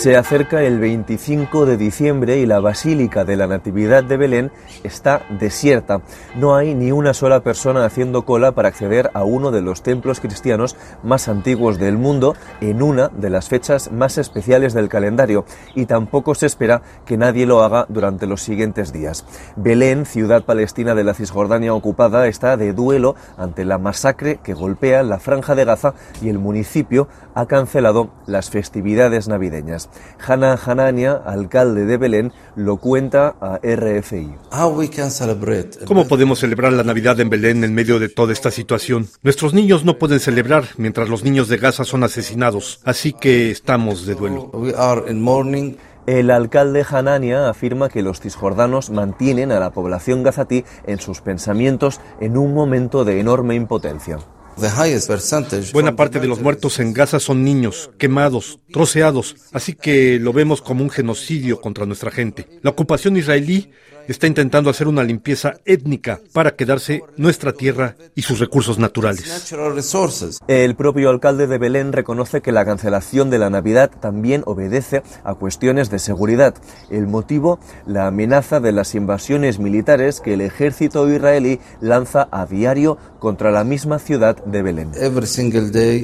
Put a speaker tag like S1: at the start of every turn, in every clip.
S1: Se acerca el 25 de diciembre y la Basílica de la Natividad de Belén está desierta. No hay ni una sola persona haciendo cola para acceder a uno de los templos cristianos más antiguos del mundo en una de las fechas más especiales del calendario y tampoco se espera que nadie lo haga durante los siguientes días. Belén, ciudad palestina de la Cisjordania ocupada, está de duelo ante la masacre que golpea la franja de Gaza y el municipio ha cancelado las festividades navideñas. Hannah Hanania, alcalde de Belén, lo cuenta a RFI.
S2: ¿Cómo podemos celebrar la Navidad en Belén en medio de toda esta situación? Nuestros niños no pueden celebrar mientras los niños de Gaza son asesinados, así que estamos de duelo.
S1: El alcalde Hanania afirma que los cisjordanos mantienen a la población gazatí en sus pensamientos en un momento de enorme impotencia.
S2: Buena parte de los muertos en Gaza son niños, quemados, troceados, así que lo vemos como un genocidio contra nuestra gente. La ocupación israelí está intentando hacer una limpieza étnica para quedarse nuestra tierra y sus recursos naturales.
S1: El propio alcalde de Belén reconoce que la cancelación de la Navidad también obedece a cuestiones de seguridad. El motivo, la amenaza de las invasiones militares que el ejército israelí lanza a diario contra la misma ciudad de Belén.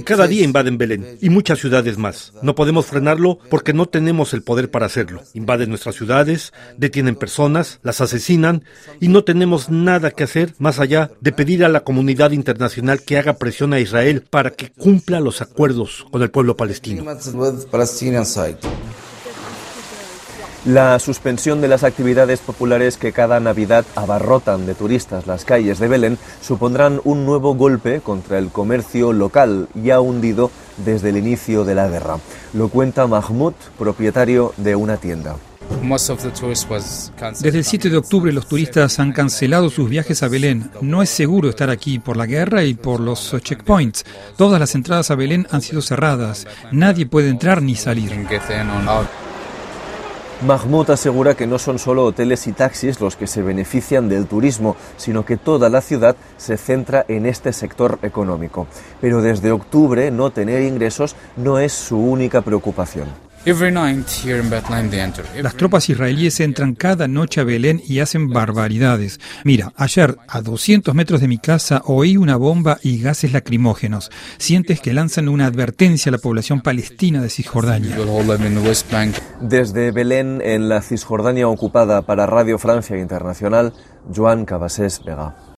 S2: Cada día invaden Belén y muchas ciudades más. No podemos frenarlo porque no tenemos el poder para hacerlo. Invaden nuestras ciudades, detienen personas, las asesinan y no tenemos nada que hacer más allá de pedir a la comunidad internacional que haga presión a Israel para que cumpla los acuerdos con el pueblo palestino.
S1: La suspensión de las actividades populares que cada Navidad abarrotan de turistas las calles de Belén supondrán un nuevo golpe contra el comercio local ya hundido desde el inicio de la guerra. Lo cuenta Mahmoud, propietario de una tienda.
S3: Desde el 7 de octubre los turistas han cancelado sus viajes a Belén. No es seguro estar aquí por la guerra y por los checkpoints. Todas las entradas a Belén han sido cerradas. Nadie puede entrar ni salir.
S1: Mahmoud asegura que no son solo hoteles y taxis los que se benefician del turismo, sino que toda la ciudad se centra en este sector económico. Pero desde octubre no tener ingresos no es su única preocupación.
S3: Las tropas israelíes entran cada noche a Belén y hacen barbaridades. Mira, ayer a 200 metros de mi casa oí una bomba y gases lacrimógenos. Sientes que lanzan una advertencia a la población palestina de Cisjordania.
S1: Desde Belén, en la Cisjordania ocupada para Radio Francia Internacional, Joan Cabasés Vega.